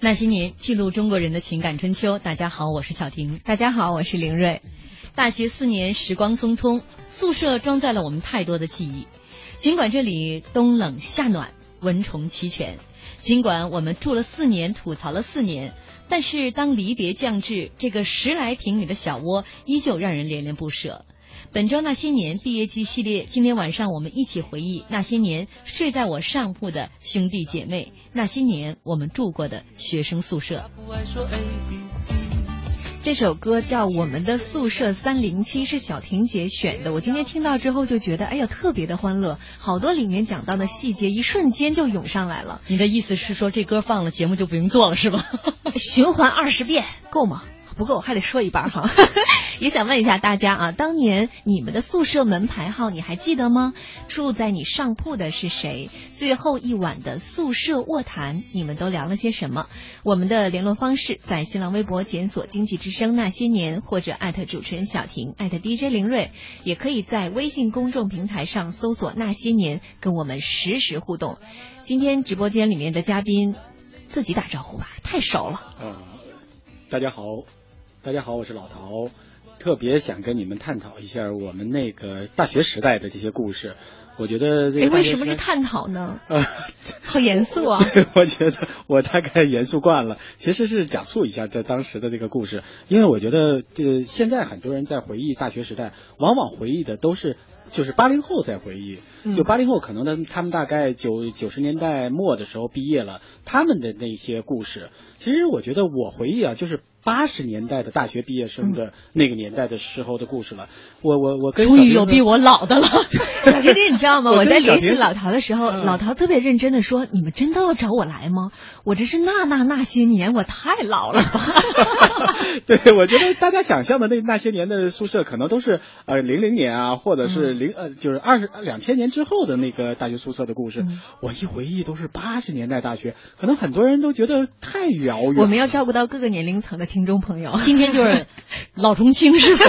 那些年，记录中国人的情感春秋。大家好，我是小婷。大家好，我是林睿。大学四年，时光匆匆，宿舍装载了我们太多的记忆。尽管这里冬冷夏暖，蚊虫齐全；尽管我们住了四年，吐槽了四年，但是当离别降至，这个十来平米的小窝依旧让人恋恋不舍。本周那些年毕业季系列，今天晚上我们一起回忆那些年睡在我上铺的兄弟姐妹，那些年我们住过的学生宿舍。这首歌叫《我们的宿舍三零七》，是小婷姐选的。我今天听到之后就觉得，哎呀，特别的欢乐，好多里面讲到的细节，一瞬间就涌上来了。你的意思是说，这歌放了，节目就不用做了，是吧？循环二十遍够吗？不够，还得说一半哈。也想问一下大家啊，当年你们的宿舍门牌号你还记得吗？住在你上铺的是谁？最后一晚的宿舍卧谈，你们都聊了些什么？我们的联络方式在新浪微博检索“经济之声那些年”或者艾特主持人小婷艾特 DJ 林睿，也可以在微信公众平台上搜索“那些年”，跟我们实时互动。今天直播间里面的嘉宾自己打招呼吧，太熟了。嗯，大家好。大家好，我是老陶，特别想跟你们探讨一下我们那个大学时代的这些故事。我觉得这个为什么是探讨呢？啊，好严肃啊！我觉得我大概严肃惯了，其实是讲述一下在当时的这个故事，因为我觉得这现在很多人在回忆大学时代，往往回忆的都是就是八零后在回忆，就八零后可能呢，他们大概九九十年代末的时候毕业了，他们的那些故事，其实我觉得我回忆啊，就是。八十年代的大学毕业生的那个年代的时候的故事了，我我我跟终于有比我老的了，小弟弟，你知道吗？我在联系老陶的时候，老陶特别认真的说：“你们真的要找我来吗？我这是那那那些年，我太老了。” 对，我觉得大家想象的那那些年的宿舍，可能都是呃零零年啊，或者是零呃就是二十两千年之后的那个大学宿舍的故事。我一回忆都是八十年代大学，可能很多人都觉得太遥远。我们要照顾到各个年龄层的听。众朋友，今天就是 老中青是吧？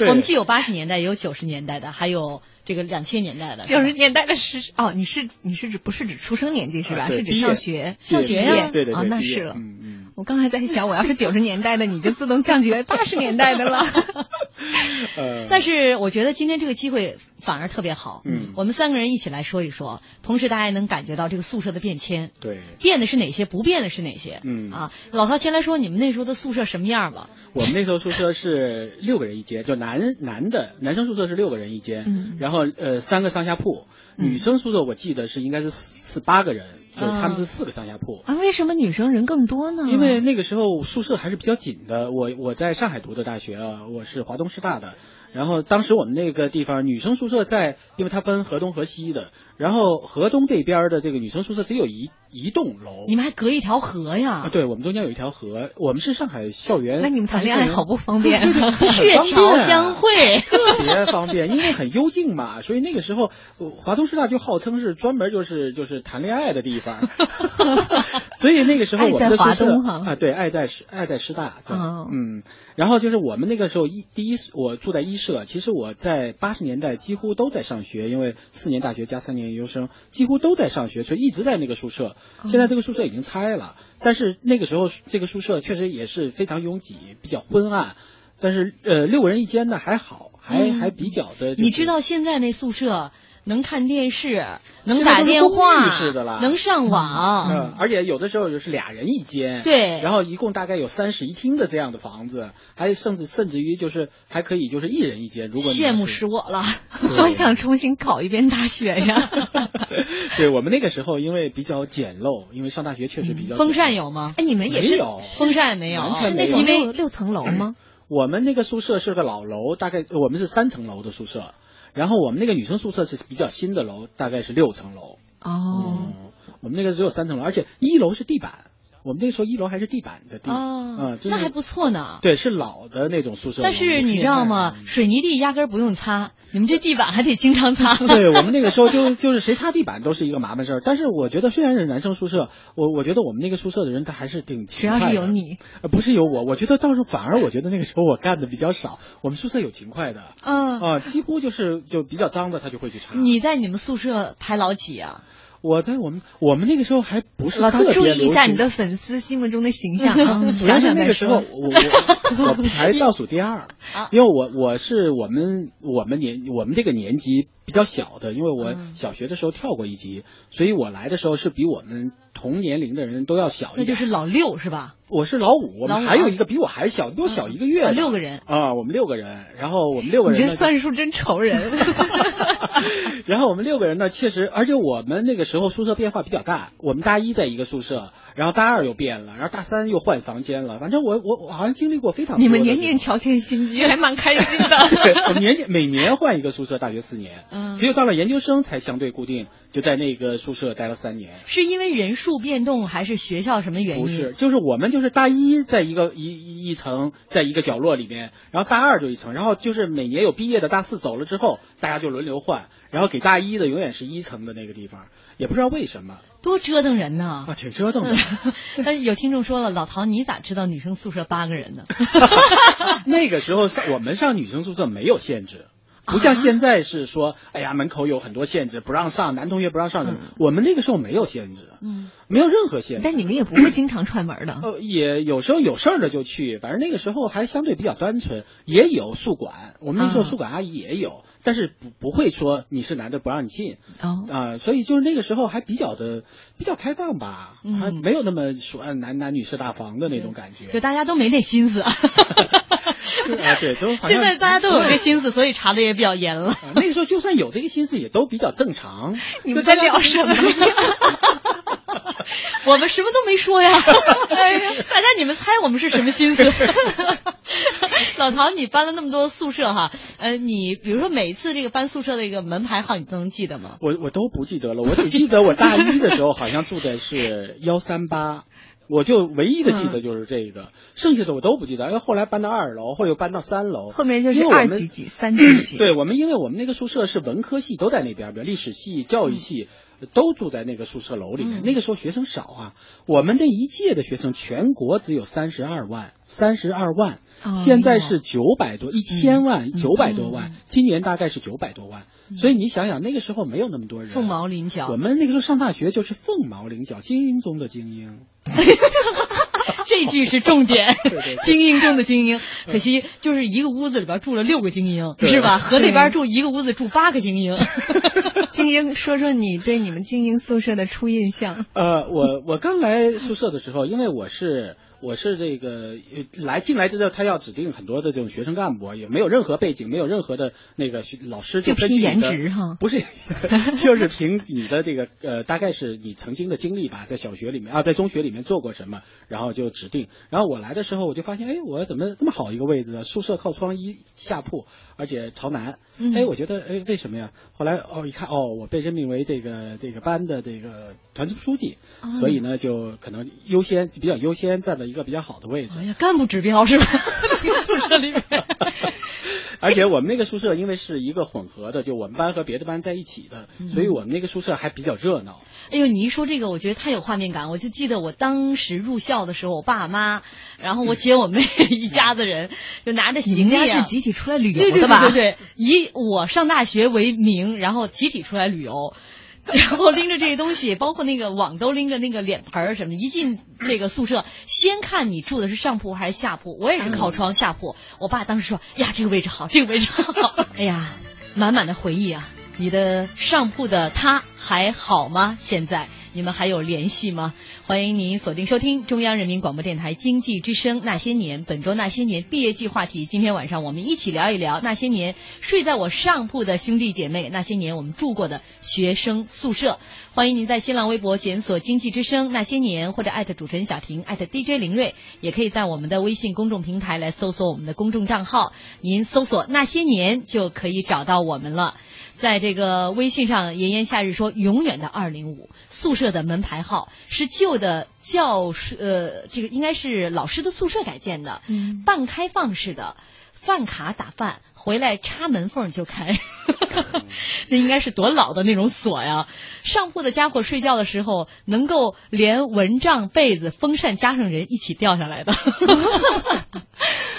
我们既有八十年代，也有九十年代的，还有这个两千年代的。九十年代的是哦，你是你是指不是指出生年纪是吧？是指上学上学呀？对对啊，那是了。嗯嗯。我刚才在想，我要是九十年代的，你就自动降级为八十年代的了。但是我觉得今天这个机会反而特别好。嗯，我们三个人一起来说一说，同时大家也能感觉到这个宿舍的变迁。对，变的是哪些？不变的是哪些？嗯啊，老陶先来说，你们那时候的宿舍什么样吧？我们那时候宿舍是六个人一间，就男男的男生宿舍是六个人一间，然后呃三个上下铺。女生宿舍我记得是应该是四八个人。就是他们是四个上下铺啊？为什么女生人更多呢？因为那个时候宿舍还是比较紧的。我我在上海读的大学啊，我是华东师大的。然后当时我们那个地方女生宿舍在，因为它分河东河西的。然后河东这边的这个女生宿舍只有一一栋楼，你们还隔一条河呀？啊，对，我们中间有一条河。我们是上海校园，那你们谈恋爱好不 方便，鹊桥相会，特别方便，因为很幽静嘛。所以那个时候，华东师大就号称是专门就是就是谈恋爱的地方。所以那个时候我们的宿舍啊，对，爱在师爱在师大，嗯嗯。然后就是我们那个时候一第一，我住在一社，其实我在八十年代几乎都在上学，因为四年大学加三年研究生，几乎都在上学，所以一直在那个宿舍。现在这个宿舍已经拆了，但是那个时候这个宿舍确实也是非常拥挤，比较昏暗。但是呃，六个人一间呢还好，还还比较的。你知道现在那宿舍？能看电视，能打电话，能上网，嗯，而且有的时候就是俩人一间，对，然后一共大概有三室一厅的这样的房子，还甚至甚至于就是还可以就是一人一间。如果羡慕死我了，好想重新考一遍大学呀！对我们那个时候因为比较简陋，因为上大学确实比较风扇有吗？哎，你们也是有风扇没有？是那种六六层楼吗？我们那个宿舍是个老楼，大概我们是三层楼的宿舍。然后我们那个女生宿舍是比较新的楼，大概是六层楼。哦，我们那个只有三层楼，而且一楼是地板。我们那时候一楼还是地板的地，嗯，那还不错呢。对，是老的那种宿舍。但是你知道吗？水泥地压根儿不用擦，你们这地板还得经常擦。对我们那个时候就 就是谁擦地板都是一个麻烦事儿。但是我觉得虽然是男生宿舍，我我觉得我们那个宿舍的人他还是挺勤快。主要是有你，呃，不是有我，我觉得倒是反而我觉得那个时候我干的比较少。我们宿舍有勤快的，嗯啊，几乎就是就比较脏的他就会去擦。你在你们宿舍排老几啊？我在我们我们那个时候还不是老陶注意一下你的粉丝心目中的形象啊！主要是那个时候我我我排倒数第二，因为我我是我们我们年我们这个年级比较小的，因为我小学的时候跳过一级，所以我来的时候是比我们同年龄的人都要小一点。那就是老六是吧？我是老五，我们还有一个比我还小，比我小一个月。六个人啊，我们六个人，然后我们六个人。你这算术真愁人。然后我们六个人呢，确实，而且我们那个时候宿舍变化比较大。我们大一在一个宿舍，然后大二又变了，然后大三又换房间了。反正我我我好像经历过非常。你们年年乔迁新居，还蛮开心的。对，我年年每年换一个宿舍，大学四年，嗯，只有到了研究生才相对固定，就在那个宿舍待了三年。是因为人数变动，还是学校什么原因？不是，就是我们就是大一在一个一一层，在一个角落里面，然后大二就一层，然后就是每年有毕业的大四走了之后，大家就轮流换。然后给大一的永远是一层的那个地方，也不知道为什么，多折腾人呢啊，挺折腾的。但是有听众说了，老陶你咋知道女生宿舍八个人呢？那个时候上我们上女生宿舍没有限制，不像现在是说，哎呀门口有很多限制，不让上，男同学不让上。我们那个时候没有限制，嗯，没有任何限制。但你们也不 会经常串门的。呃，也有时候有事儿的就去，反正那个时候还相对比较单纯，也有宿管，我们那时候宿管阿姨也有。但是不不会说你是男的不让你进哦啊，所以就是那个时候还比较的比较开放吧，还没有那么说男男女士大房的那种感觉，就大家都没那心思 啊，对，都 现在大家都有这心思，所以查的也比较严了。那个时候就算有这个心思，也都比较正常。你们在聊什么？我们什么都没说呀，哎呀，大家你们猜我们是什么心思？老陶，你搬了那么多宿舍哈，呃，你比如说每次这个搬宿舍的一个门牌号，你都能记得吗？我我都不记得了，我只记得我大一的时候好像住的是幺三八，我就唯一的记得就是这个，剩下的我都不记得。因为后来搬到二楼，后来又搬到三楼，后面就是二级级、三级级。对我们，因为我们那个宿舍是文科系都在那边，比如历史系、教育系。都住在那个宿舍楼里面。那个时候学生少啊，我们那一届的学生全国只有三十二万，三十二万。现在是九百多，一千万，九百多万。今年大概是九百多万。所以你想想，那个时候没有那么多人，凤毛麟角。我们那个时候上大学就是凤毛麟角，精英中的精英。这句是重点，精英中的精英。可惜就是一个屋子里边住了六个精英，是吧？和那边住一个屋子住八个精英。精 英，说说你对你们精英宿舍的初印象。呃，我我刚来宿舍的时候，因为我是。我是这个来进来之后，他要指定很多的这种学生干部，也没有任何背景，没有任何的那个老师就凭颜值哈，不是，就是凭你的这个呃，大概是你曾经的经历吧，在小学里面啊，在中学里面做过什么，然后就指定。然后我来的时候，我就发现，哎，我怎么这么好一个位置啊？宿舍靠窗一下铺，而且朝南。哎，我觉得，哎，为什么呀？后来哦，一看哦，我被任命为这个这个班的这个团支书记，所以呢，就可能优先比较优先站在。一个比较好的位置，哎呀，干部指标是吧？而且我们那个宿舍因为是一个混合的，就我们班和别的班在一起的，所以我们那个宿舍还比较热闹。哎呦，你一说这个，我觉得太有画面感。我就记得我当时入校的时候，我爸妈，然后我姐我妹一家子人，就拿着行李是集体出来旅游的吧？对对对，以我上大学为名，然后集体出来旅游。然后拎着这些东西，包括那个网兜拎着那个脸盆儿什么的，一进这个宿舍，先看你住的是上铺还是下铺。我也是靠窗下铺。我爸当时说：“呀，这个位置好，这个位置好。”哎呀，满满的回忆啊！你的上铺的他还好吗？现在？你们还有联系吗？欢迎您锁定收听中央人民广播电台经济之声《那些年》，本周《那些年》毕业季话题。今天晚上我们一起聊一聊那些年睡在我上铺的兄弟姐妹，那些年我们住过的学生宿舍。欢迎您在新浪微博检索“经济之声那些年”或者艾特主持人小婷艾特 DJ 林睿，也可以在我们的微信公众平台来搜索我们的公众账号，您搜索“那些年”就可以找到我们了。在这个微信上，炎炎夏日说：“永远的二零五宿舍的门牌号是旧的教室，呃，这个应该是老师的宿舍改建的，半开放式的，饭卡打饭回来插门缝就开，那应该是多老的那种锁呀！上铺的家伙睡觉的时候，能够连蚊帐、被子、风扇加上人一起掉下来的。”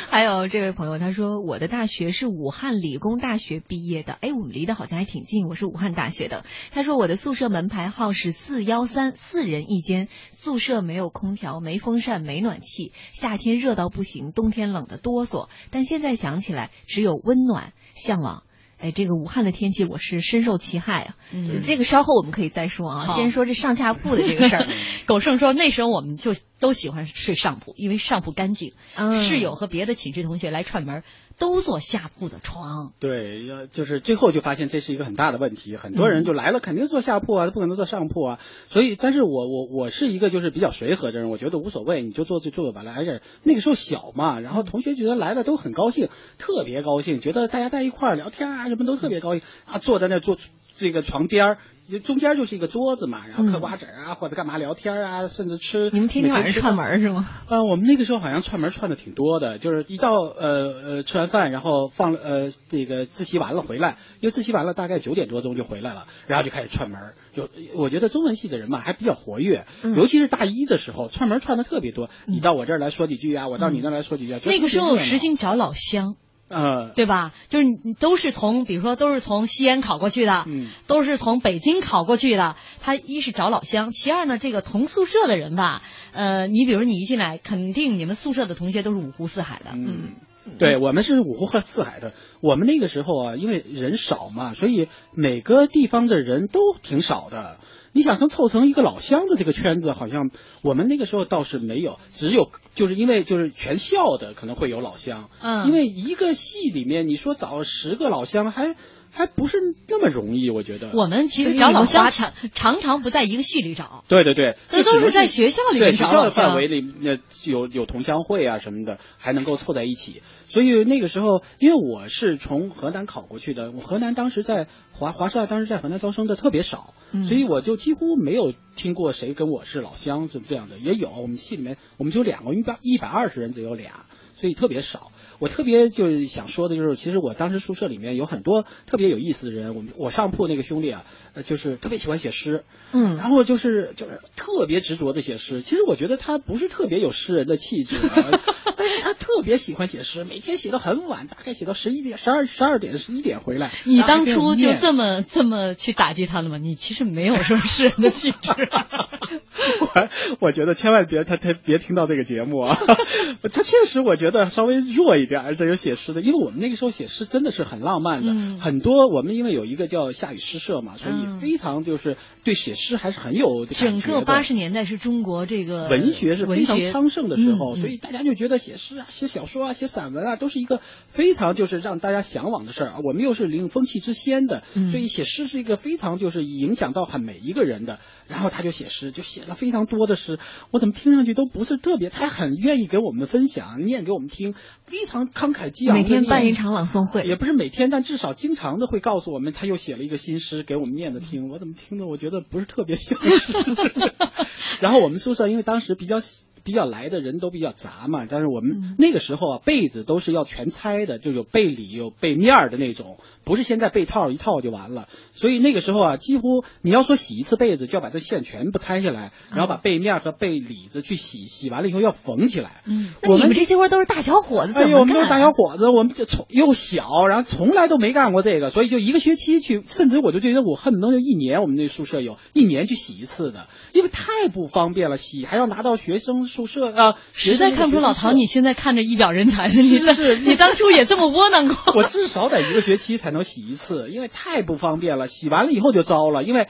还有这位朋友，他说我的大学是武汉理工大学毕业的，哎，我们离得好像还挺近，我是武汉大学的。他说我的宿舍门牌号是四幺三，四人一间，宿舍没有空调，没风扇，没暖气，夏天热到不行，冬天冷得哆嗦。但现在想起来，只有温温暖，向往。哎，这个武汉的天气我是深受其害啊。嗯，这个稍后我们可以再说啊。先说这上下铺的这个事儿。狗剩说那时候我们就都喜欢睡上铺，因为上铺干净。嗯室友和别的寝室同学来串门，都坐下铺的床。对，要就是最后就发现这是一个很大的问题，很多人就来了，肯定坐下铺啊，不可能坐上铺啊。所以，但是我我我是一个就是比较随和的人，我觉得无所谓，你就坐就坐吧，来这那个时候小嘛，然后同学觉得来了都很高兴，特别高兴，觉得大家在一块儿聊天啊。什么都特别高兴啊，坐在那坐这个床边儿，中间就是一个桌子嘛，然后嗑瓜子啊，或者干嘛聊天啊，甚至吃。你们天天晚上串门是吗？呃，我们那个时候好像串门串的挺多的，就是一到呃呃吃完饭，然后放呃这个自习完了回来，因为自习完了大概九点多钟就回来了，然后就开始串门。就我觉得中文系的人嘛还比较活跃，尤其是大一的时候串门串的特别多。你到我这儿来说几句啊，我到你那儿来说几句。那个时候实行找老乡。嗯，对吧？就是你都是从，比如说都是从西安考过去的，嗯，都是从北京考过去的。他一是找老乡，其二呢，这个同宿舍的人吧，呃，你比如你一进来，肯定你们宿舍的同学都是五湖四海的，嗯，对我们是五湖和四海的。我们那个时候啊，因为人少嘛，所以每个地方的人都挺少的。你想想凑成一个老乡的这个圈子，好像我们那个时候倒是没有，只有就是因为就是全校的可能会有老乡，嗯，因为一个系里面你说找十个老乡还。还不是那么容易，我觉得。我们其实找老乡常常常不在一个系里找。对对对，那都是在学校里找。对学校的范围里，那有有同乡会啊什么的，还能够凑在一起。所以那个时候，因为我是从河南考过去的，我河南当时在华华师大，当时在河南招生的特别少，所以我就几乎没有听过谁跟我是老乡是这样的。也有我们系里面，我们就两个，一百一百二十人只有俩，所以特别少。我特别就是想说的，就是其实我当时宿舍里面有很多特别有意思的人。我们我上铺那个兄弟啊，呃，就是特别喜欢写诗，嗯，然后就是就是特别执着的写诗。其实我觉得他不是特别有诗人的气质，但是他 特别喜欢写诗，每天写到很晚，大概写到十一点、十二、十二点、十一点回来。你当初就这么这么去打击他了吗？你其实没有什么诗人的气质。我我觉得千万别他他别听到这个节目啊，他确实我觉得稍微弱一。而且有写诗的，因为我们那个时候写诗真的是很浪漫的，很多我们因为有一个叫夏雨诗社嘛，所以非常就是对写诗还是很有整个八十年代是中国这个文学是非常昌盛的时候，所以大家就觉得写诗啊、写小说啊、写散文啊，都是一个非常就是让大家向往的事儿啊。我们又是领风气之先的，所以写诗是一个非常就是影响到很每一个人的。然后他就写诗，就写了非常多的诗，我怎么听上去都不是特别，他很愿意给我们分享，念给我们听，非常。慷慨激昂，每天办一场朗诵会，也不是每天，但至少经常的会告诉我们，他又写了一个新诗给我们念着听。我怎么听的，我觉得不是特别像。然后我们宿舍因为当时比较。比较来的人都比较杂嘛，但是我们那个时候啊，被子都是要全拆的，就有被里有被面的那种，不是现在被套一套就完了。所以那个时候啊，几乎你要说洗一次被子，就要把这线全部拆下来，然后把被面和被里子去洗，洗完了以后要缝起来。嗯，我们这些活都是大小伙子，哎呦，我们都是大小伙子，我们就从又小，然后从来都没干过这个，所以就一个学期去，甚至我就觉得我恨不能就一年，我们那宿舍有一年去洗一次的，因为太不方便了，洗还要拿到学生。宿舍啊，实在看不出老陶，你现在看着一表人才，你是你当初也这么窝囊过。我至少得一个学期才能洗一次，因为太不方便了。洗完了以后就糟了，因为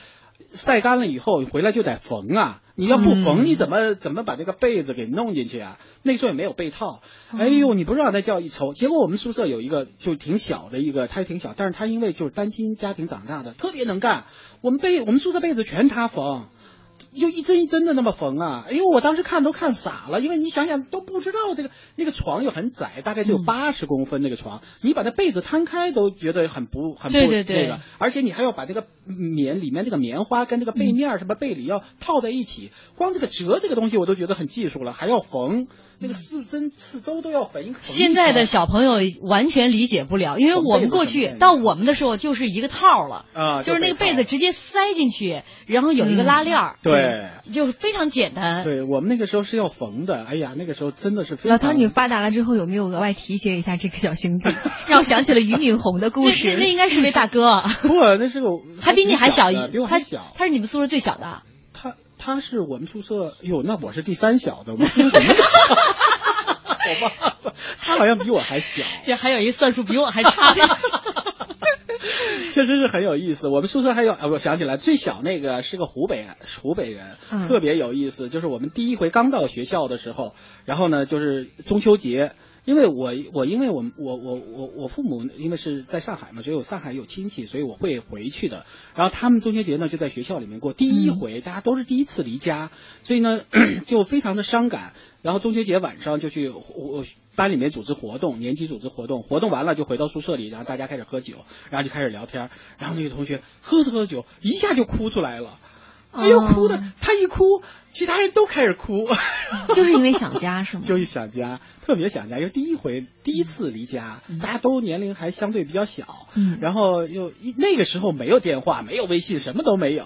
晒干了以后回来就得缝啊。你要不缝，你怎么怎么把这个被子给弄进去啊？那时候也没有被套。哎呦，你不知道那叫一愁。结果我们宿舍有一个就挺小的一个，他也挺小，但是他因为就是单亲家庭长大的，特别能干。我们被我们宿舍被子全他缝。就一针一针的那么缝啊！哎呦，我当时看都看傻了，因为你想想都不知道这个那个床又很窄，大概只有八十公分那个床，你把那被子摊开都觉得很不很不那个，而且你还要把这个棉里面这个棉花跟这个被面什么被里要套在一起，光这个折这个东西我都觉得很技术了，还要缝。那个四针四周都要缝一。现在的小朋友完全理解不了，因为我们过去到我们的时候就是一个套了，啊，就是那个被子直接塞进去，然后有一个拉链儿，对对，就是非常简单。对我们那个时候是要缝的，哎呀，那个时候真的是。老陶，你发达了之后有没有额外提携一下这个小兄弟？让我想起了俞敏洪的故事。那应该是位大哥。不，那是个还比你还小一，比我还小。他是你们宿舍最小的。他他是我们宿舍，哟，那我是第三小的，我们宿舍怎么那么小？好吧，他好像比我还小。这还有一算术比我还差的。确实是很有意思。我们宿舍还有啊，我想起来，最小那个是个湖北湖北人，特别有意思。就是我们第一回刚到学校的时候，然后呢，就是中秋节，因为我我因为我我我我我父母因为是在上海嘛，所以我上海有亲戚，所以我会回去的。然后他们中秋节呢就在学校里面过，第一回大家都是第一次离家，所以呢 就非常的伤感。然后中秋节晚上就去我。班里面组织活动，年级组织活动，活动完了就回到宿舍里，然后大家开始喝酒，然后就开始聊天，然后那个同学喝着喝着酒，一下就哭出来了，哎呦哭的，他一哭，其他人都开始哭，就是因为想家是吗？就是想家，特别想家，因为第一回第一次离家，大家都年龄还相对比较小，嗯，然后又那个时候没有电话，没有微信，什么都没有。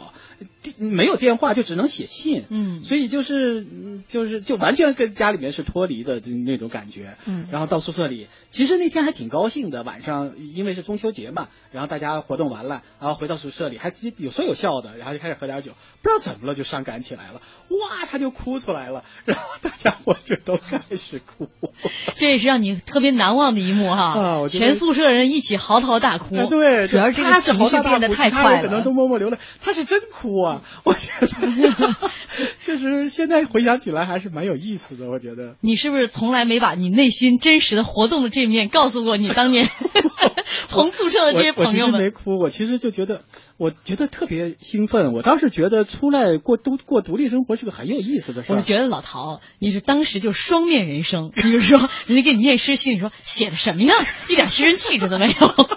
没有电话就只能写信，嗯，所以就是就是就完全跟家里面是脱离的那种感觉，嗯，然后到宿舍里，其实那天还挺高兴的，晚上因为是中秋节嘛，然后大家活动完了，然后回到宿舍里还有说有笑的，然后就开始喝点酒，不知道怎么了就伤感起来了，哇，他就哭出来了，然后大家伙就都开始哭，这也是让你特别难忘的一幕哈，全宿舍人一起嚎啕大哭，对，主要是这个情绪变得太快了，可能都默默流泪，他是真哭。啊，我觉得 确实现在回想起来还是蛮有意思的。我觉得你是不是从来没把你内心真实的活动的这面告诉过你当年 同宿舍的这些朋友们？我其实没哭，我其实就觉得，我觉得特别兴奋。我当时觉得出来过独过独立生活是个很有意思的事儿。我觉得老陶，你是当时就双面人生。比如说，人家给你念诗信，你说写的什么呀？一点诗人气质都没有。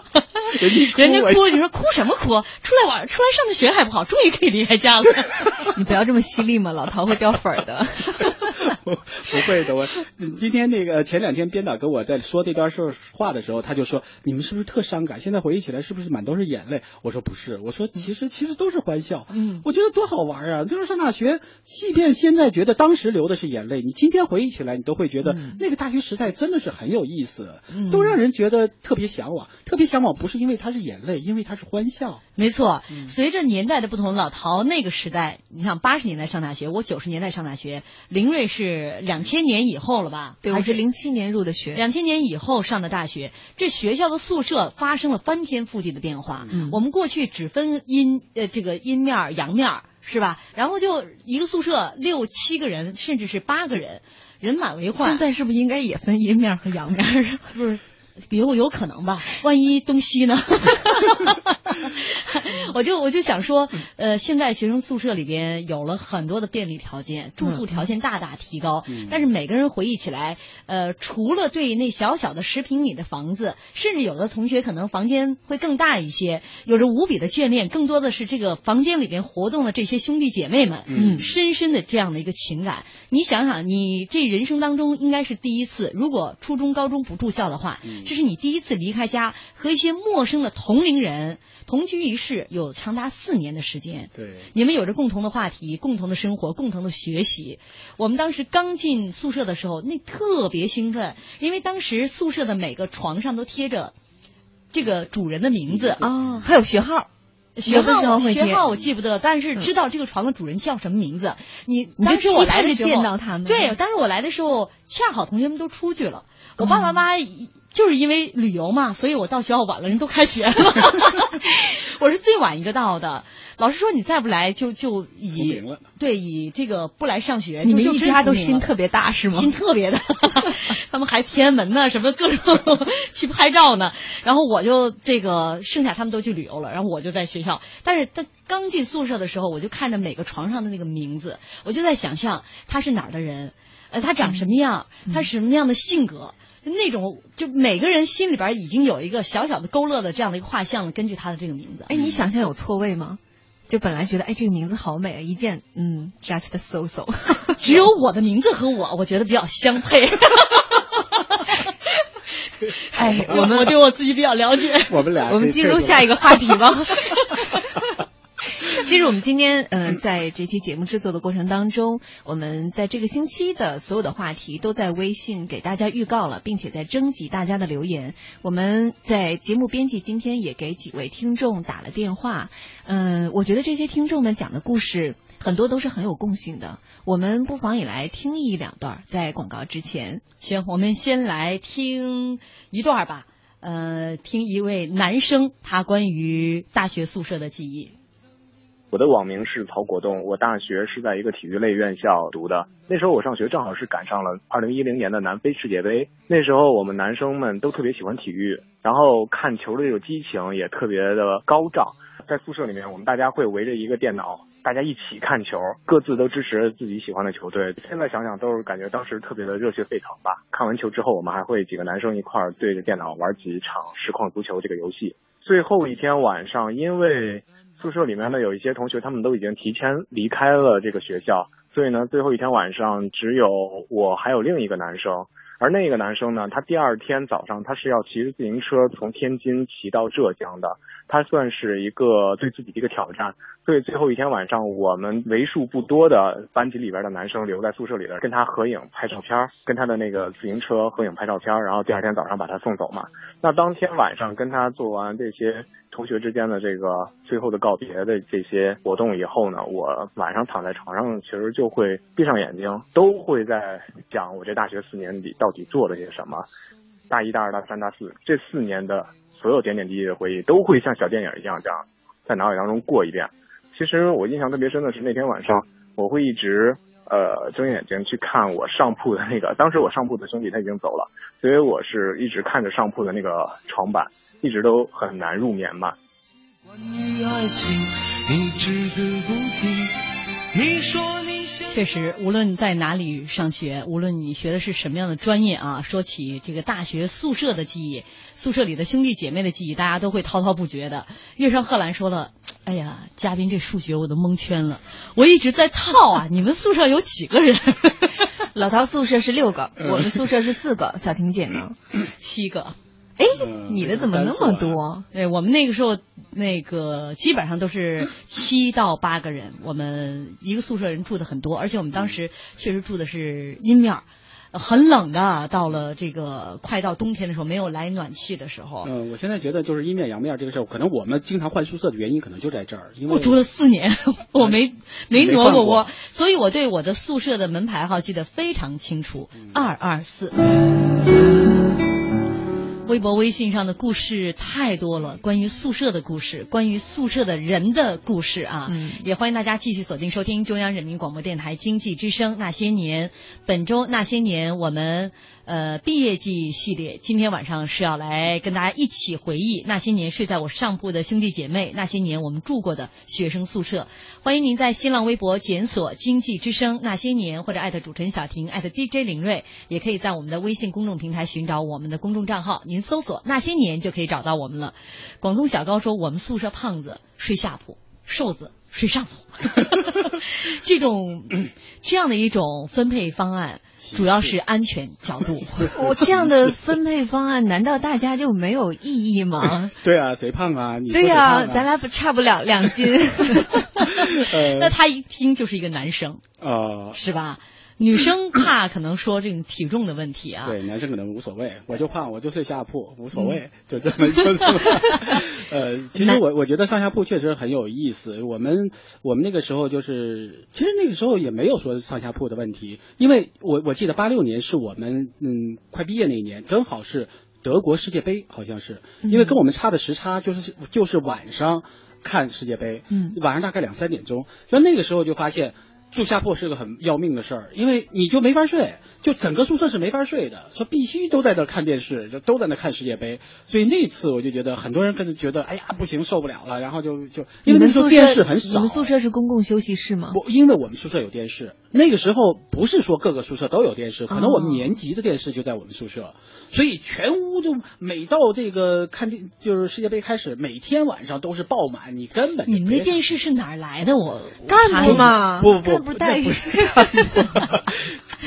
人家哭了，你说哭什么哭？出来玩，出来上个学还不好，终于可以离开家了。你不要这么犀利嘛，老陶会掉粉儿的。不不会的，我今天那个前两天编导跟我在说这段事话的时候，他就说你们是不是特伤感？现在回忆起来是不是满都是眼泪？我说不是，我说其实其实都是欢笑。嗯，我觉得多好玩啊！就是上大学，即便现在觉得当时流的是眼泪，你今天回忆起来，你都会觉得那个大学时代真的是很有意思，都让人觉得特别向往，特别向往。不是因为它是眼泪，因为它是欢笑。没错，随着年代的不同，老陶那个时代，你像八十年代上大学，我九十年代上大学，林瑞是两千年以后了吧？对，我是零七年入的学，两千年以后上的大学。这学校的宿舍发生了翻天覆地的变化。嗯，我们过去只分阴呃这个阴面阳面是吧？然后就一个宿舍六七个人，甚至是八个人，人满为患。现在是不是应该也分阴面和阳面？不是。有有可能吧？万一东西呢？我就我就想说，呃，现在学生宿舍里边有了很多的便利条件，住宿条件大大提高。但是每个人回忆起来，呃，除了对那小小的十平米的房子，甚至有的同学可能房间会更大一些，有着无比的眷恋，更多的是这个房间里边活动的这些兄弟姐妹们，嗯，深深的这样的一个情感。你想想，你这人生当中应该是第一次，如果初中、高中不住校的话。这是你第一次离开家，和一些陌生的同龄人同居一室，有长达四年的时间。对，你们有着共同的话题、共同的生活、共同的学习。我们当时刚进宿舍的时候，那特别兴奋，因为当时宿舍的每个床上都贴着这个主人的名字啊，还有学号。学号学号我记不得，但是知道这个床的主人叫什么名字。你当时我来的时候，见到他们。对，当时我来的时候，恰好同学们都出去了，我爸爸妈妈。就是因为旅游嘛，所以我到学校晚了，人都开学了，我是最晚一个到的。老师说你再不来就就以对以这个不来上学，你们一家都心特别大是吗？心特别大，他们还天安门呢，什么各种 去拍照呢。然后我就这个剩下他们都去旅游了，然后我就在学校。但是他刚进宿舍的时候，我就看着每个床上的那个名字，我就在想象他是哪儿的人，呃，他长什么样，他什么样的性格。那种就每个人心里边已经有一个小小的勾勒的这样的一个画像了，根据他的这个名字。哎，你想象有错位吗？就本来觉得哎这个名字好美啊，一见嗯，just so so，只有我的名字和我，我觉得比较相配。哎，我们我对我自己比较了解。我们俩，我们进入下一个话题吧。其实我们今天，嗯，在这期节目制作的过程当中，我们在这个星期的所有的话题都在微信给大家预告了，并且在征集大家的留言。我们在节目编辑今天也给几位听众打了电话，嗯，我觉得这些听众们讲的故事很多都是很有共性的。我们不妨也来听一两段，在广告之前，行，我们先来听一段吧。呃，听一位男生他关于大学宿舍的记忆。我的网名是曹国栋，我大学是在一个体育类院校读的。那时候我上学正好是赶上了二零一零年的南非世界杯，那时候我们男生们都特别喜欢体育，然后看球的这种激情也特别的高涨。在宿舍里面，我们大家会围着一个电脑，大家一起看球，各自都支持自己喜欢的球队。现在想想都是感觉当时特别的热血沸腾吧。看完球之后，我们还会几个男生一块儿对着电脑玩几场实况足球这个游戏。最后一天晚上，因为宿舍里面呢有一些同学他们都已经提前离开了这个学校，所以呢，最后一天晚上只有我还有另一个男生。而那个男生呢，他第二天早上他是要骑着自行车从天津骑到浙江的，他算是一个对自己的一个挑战。所以最后一天晚上，我们为数不多的班级里边的男生留在宿舍里边，跟他合影拍照片，跟他的那个自行车合影拍照片，然后第二天早上把他送走嘛。那当天晚上跟他做完这些同学之间的这个最后的告别的这些活动以后呢，我晚上躺在床上，其实就会闭上眼睛，都会在讲我这大学四年里到底做了些什么。大一、大二、大三、大四这四年的所有点点滴滴的回忆，都会像小电影一样这样在脑海当中过一遍。其实我印象特别深的是那天晚上，我会一直呃睁眼睛去看我上铺的那个，当时我上铺的兄弟他已经走了，所以我是一直看着上铺的那个床板，一直都很难入眠嘛关于爱情。确实，无论在哪里上学，无论你学的是什么样的专业啊，说起这个大学宿舍的记忆，宿舍里的兄弟姐妹的记忆，大家都会滔滔不绝的。月上贺兰说了：“哎呀，嘉宾这数学我都蒙圈了，我一直在套啊。你们宿舍有几个人？老陶宿舍是六个，我们宿舍是四个。小婷姐呢？七个。哎，你的怎么那么多？对我们那个时候，那个基本上都是七到八个人，我们一个宿舍人住的很多，而且我们当时确实住的是阴面，很冷的。到了这个快到冬天的时候，没有来暖气的时候。嗯，我现在觉得就是阴面阳面这个事儿，可能我们经常换宿舍的原因可能就在这儿。因为我住了四年，我没没挪过窝，所以我对我的宿舍的门牌号记得非常清楚，二二四。微博、微信上的故事太多了，关于宿舍的故事，关于宿舍的人的故事啊！嗯，也欢迎大家继续锁定收听中央人民广播电台经济之声那些年。本周那些年，我们。呃，毕业季系列，今天晚上是要来跟大家一起回忆那些年睡在我上铺的兄弟姐妹，那些年我们住过的学生宿舍。欢迎您在新浪微博检索“经济之声那些年”或者艾特主持人小婷，艾特 DJ 林睿，也可以在我们的微信公众平台寻找我们的公众账号，您搜索“那些年”就可以找到我们了。广东小高说，我们宿舍胖子睡下铺，瘦子睡上铺，这种 这样的一种分配方案。主要是安全角度。我 这样的分配方案，难道大家就没有意义吗？对啊，谁胖啊？你对啊，咱俩不差不了两斤。那他一听就是一个男生啊，是吧？女生怕可能说这种体重的问题啊，对，男生可能无所谓，我就怕，我就睡下铺，无所谓，就这么就这么。呃，其实我我觉得上下铺确实很有意思。我们我们那个时候就是，其实那个时候也没有说上下铺的问题，因为我我记得八六年是我们嗯快毕业那一年，正好是德国世界杯，好像是，因为跟我们差的时差就是就是晚上看世界杯，嗯，晚上大概两三点钟，那那个时候就发现。住下铺是个很要命的事儿，因为你就没法睡，就整个宿舍是没法睡的，说必须都在那看电视，就都在那看世界杯。所以那次我就觉得很多人可能觉得，哎呀不行，受不了了，然后就就因为那时候电视很少。你们宿舍是公共休息室吗？不，因为我们宿舍有电视。那个时候不是说各个宿舍都有电视，可能我们年级的电视就在我们宿舍，所以全屋就每到这个看电就是世界杯开始，每天晚上都是爆满，你根本你们那电视是哪儿来的？我干部嘛？不不。不 是待遇，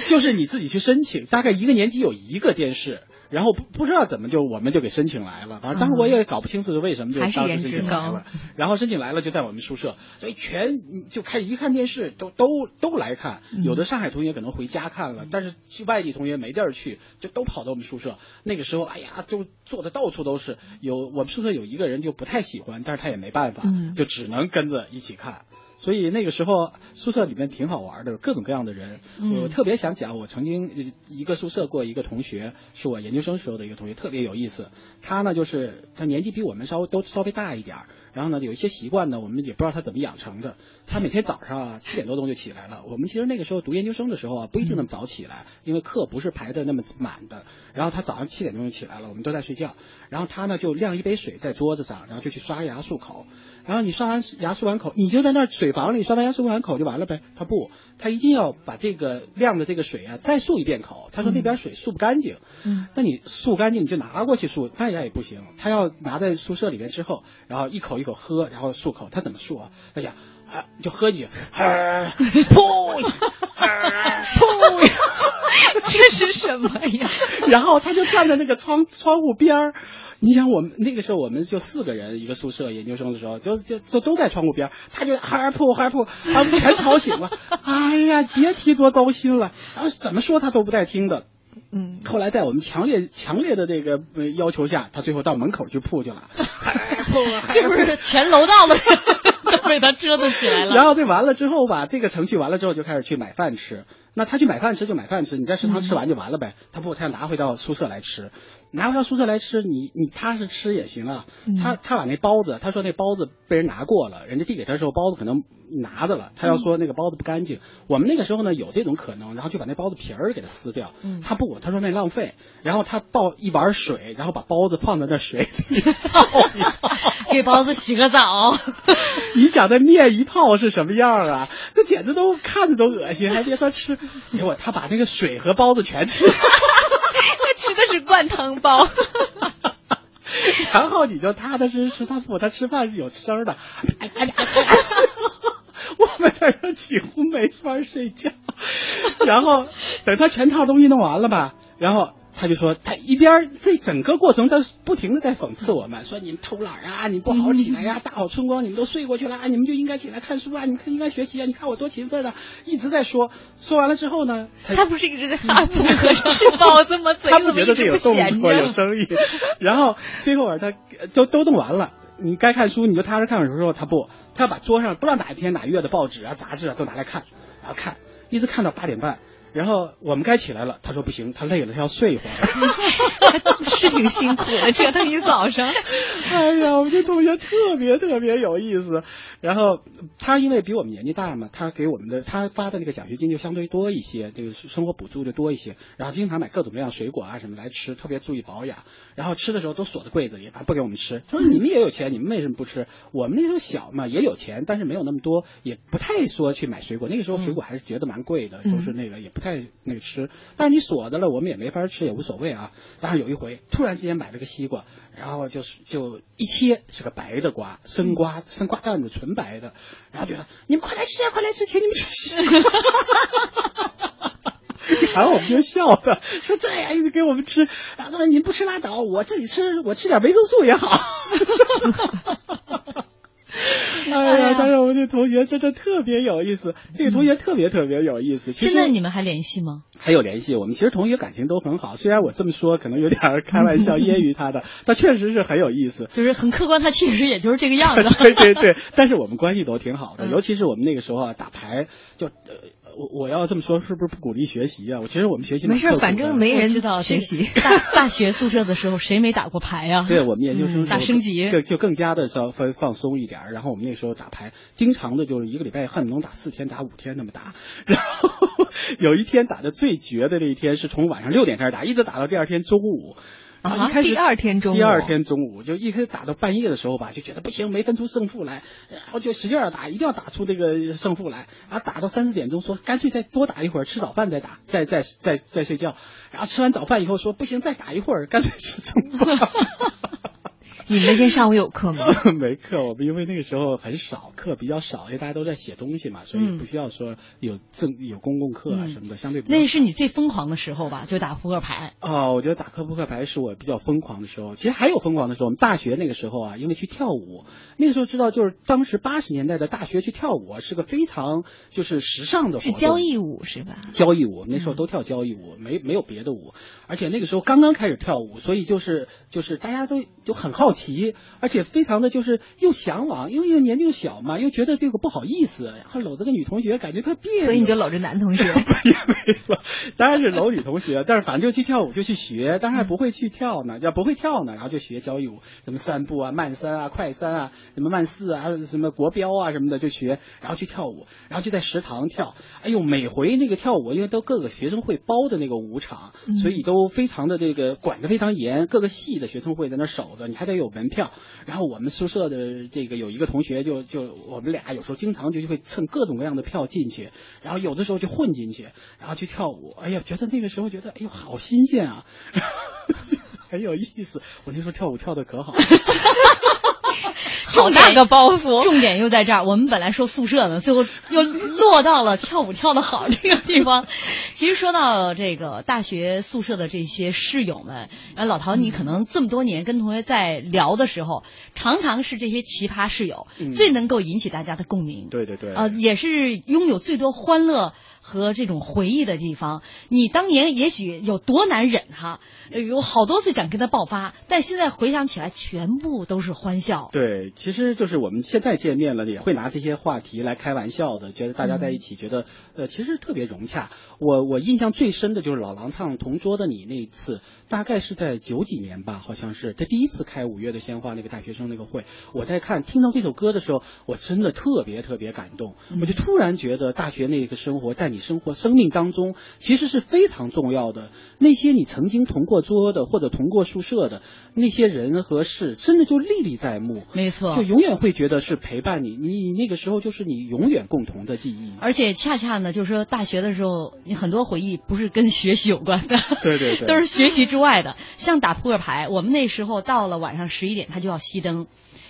就是你自己去申请，大概一个年级有一个电视，然后不不知道怎么就我们就给申请来了，反正当时我也搞不清楚是为什么就当时申请来了，然后申请来了就在我们宿舍，所以全就开始一看电视都都都来看，有的上海同学可能回家看了，但是去外地同学没地儿去，就都跑到我们宿舍。那个时候，哎呀，就坐的到处都是。有我们宿舍有一个人就不太喜欢，但是他也没办法，就只能跟着一起看。所以那个时候宿舍里面挺好玩的，各种各样的人。我特别想讲，我曾经一个宿舍过一个同学，是我研究生时候的一个同学，特别有意思。他呢，就是他年纪比我们稍微都稍微大一点儿，然后呢，有一些习惯呢，我们也不知道他怎么养成的。他每天早上啊七点多钟就起来了。我们其实那个时候读研究生的时候啊，不一定那么早起来，因为课不是排的那么满的。然后他早上七点钟就起来了，我们都在睡觉。然后他呢就晾一杯水在桌子上，然后就去刷牙漱口。然后你刷完牙漱完口，你就在那水房里刷完牙漱完口就完了呗？他不，他一定要把这个晾的这个水啊再漱一遍口。他说那边水漱不干净。嗯，那你漱干净你就拿过去漱，那也不行。他要拿在宿舍里面之后，然后一口一口喝，然后漱口。他怎么漱啊？哎呀，啊，就喝一句，噗，噗，这是什么呀？然后他就站在那个窗窗户边儿。你想我们那个时候我们就四个人一个宿舍，研究生的时候就就就都在窗户边，他就哈噗哈噗，把我们全吵醒了。哎呀，别提多糟心了，然后怎么说他都不带听的。嗯，后来在我们强烈强烈的这个要求下，他最后到门口去扑去了。这不是全楼道的人 被他折腾起来了。然后这完了之后吧，这个程序完了之后就开始去买饭吃。那他去买饭吃就买饭吃，你在食堂吃完就完了呗。他不，他要拿回到宿舍来吃，拿回到宿舍来吃，你你他是吃也行啊。他他把那包子，他说那包子被人拿过了，人家递给他的时候包子可能拿着了，他要说那个包子不干净。我们那个时候呢有这种可能，然后就把那包子皮儿给他撕掉。他不，他说那浪费。然后他抱一碗水，然后把包子放在那水里泡一泡，给包子洗个澡。你想那面一泡是什么样啊？这简直都看着都恶心，还别说吃。结果他把那个水和包子全吃了，他吃的是灌汤包。然后你就踏踏实实吃，他不，他吃饭是有声的。我们在这几乎没法睡觉。然后等他全套东西弄完了吧，然后。他就说，他一边这整个过程，他不停的在讽刺我们，说你们偷懒啊，你不好好起来呀，大好春光你们都睡过去了，你们就应该起来看书啊，你们应该学习啊，你看我多勤奋啊，一直在说，说完了之后呢，他不是一直在哈不和吃包子吗？他不觉得这有动作有生意，然后最后他都都弄完了，你该看书你就踏实看的时候，他不，他要把桌上不知道哪一天哪月的报纸啊杂志啊都拿来看，然后看，一直看到八点半。然后我们该起来了，他说不行，他累了，他要睡一会儿，是挺辛苦的，折腾一早上。哎呀，我们这同学特别特别有意思。然后他因为比我们年纪大嘛，他给我们的他发的那个奖学金就相对多一些，这个生活补助就多一些。然后经常买各种各样水果啊什么来吃，特别注意保养。然后吃的时候都锁在柜子里，不给我们吃。他说你们也有钱，你们为什么不吃？我们那时候小嘛，也有钱，但是没有那么多，也不太说去买水果。那个时候水果还是觉得蛮贵的，都是那个也不太那个吃。但是你锁着了，我们也没法吃，也无所谓啊。但是有一回突然之间买了个西瓜，然后就是就一切是个白的瓜，生瓜，生瓜蛋子纯白的。然后觉得你们快来吃啊，快来吃，请你们吃。然后我们就笑他，说这样一直给我们吃，然后他说你不吃拉倒，我自己吃，我吃点维生素也好。但是我们这同学真的特别有意思，这个同学特别特别有意思。现在你们还联系吗？还有联系，我们其实同学感情都很好。虽然我这么说可能有点开玩笑揶揄他的，他确实是很有意思。就是很客观，他确实也就是这个样子。对对对，但是我们关系都挺好的，尤其是我们那个时候啊，打牌就。我我要这么说是不是不鼓励学习啊？我其实我们学习没事，反正没人知道学习。大大学宿舍的时候谁没打过牌啊？对我们研究生打升级就就更加的稍微放松一点。然后我们那时候打牌，经常的就是一个礼拜恨不能打四天打五天那么打。然后有一天打的最绝的那一天是从晚上六点开始打，一直打到第二天中午。然后一开始第二天中午，第二天中午就一开始打到半夜的时候吧，就觉得不行，没分出胜负来，然后就使劲打，一定要打出这个胜负来。然后打到三四点钟，说干脆再多打一会儿，吃早饭再打，再再再再睡觉。然后吃完早饭以后说不行，再打一会儿，干脆吃中饭。你们那天上午有课吗？没课，我们因为那个时候很少课，比较少，因为大家都在写东西嘛，所以不需要说有正有公共课啊什么的，相对。那是你最疯狂的时候吧？就打扑克牌。哦，我觉得打扑克牌是我比较疯狂的时候。其实还有疯狂的时候，我们大学那个时候啊，因为去跳舞，那个时候知道就是当时八十年代的大学去跳舞是个非常就是时尚的。是交谊舞是吧？交谊舞那时候都跳交谊舞，没没有别的舞，而且那个时候刚刚开始跳舞，所以就是就是大家都就很好奇，而且非常的就是又向往，因为又年纪又小嘛，又觉得这个不好意思，然后搂着个女同学感觉特别，所以你就搂着男同学。也没说，当然是搂女同学，但是反正就去跳舞就去学，当然还不会去跳呢，要不会跳呢，然后就学交谊舞，什么三步啊、慢三啊、快三啊、什么慢四啊、什么国标啊什么的就学，然后去跳舞，然后就在食堂跳。哎呦，每回那个跳舞，因为都各个学生会包的那个舞场，所以都非常的这个管得非常严，各个系的学生会在那守着，你还得有门票。然后我们宿舍的这个有一个同学，就就我们俩有时候经常就会蹭各种各样的票进去，然后有的时候就混进去，然后去跳舞。哎呀，觉得那个时候觉得哎呦好新鲜啊，很有意思。我那时候跳舞跳的可好。好大个包袱，重点又在这儿。我们本来说宿舍呢，最后又落到了跳舞跳的好这个地方。其实说到这个大学宿舍的这些室友们，老陶，你可能这么多年跟同学在聊的时候，常常是这些奇葩室友最能够引起大家的共鸣。对对对，呃，也是拥有最多欢乐。和这种回忆的地方，你当年也许有多难忍哈，有好多次想跟他爆发，但现在回想起来，全部都是欢笑。对，其实就是我们现在见面了，也会拿这些话题来开玩笑的，觉得大家在一起，觉得呃，其实特别融洽。我我印象最深的就是老狼唱《同桌的你》那一次，大概是在九几年吧，好像是他第一次开五月的鲜花那个大学生那个会，我在看听到这首歌的时候，我真的特别特别感动，我就突然觉得大学那个生活在你。生活生命当中其实是非常重要的。那些你曾经同过桌的或者同过宿舍的那些人和事，真的就历历在目。没错，就永远会觉得是陪伴你。你那个时候就是你永远共同的记忆。而且恰恰呢，就是说大学的时候，你很多回忆不是跟学习有关的，对对对，都是学习之外的。像打扑克牌，我们那时候到了晚上十一点，他就要熄灯。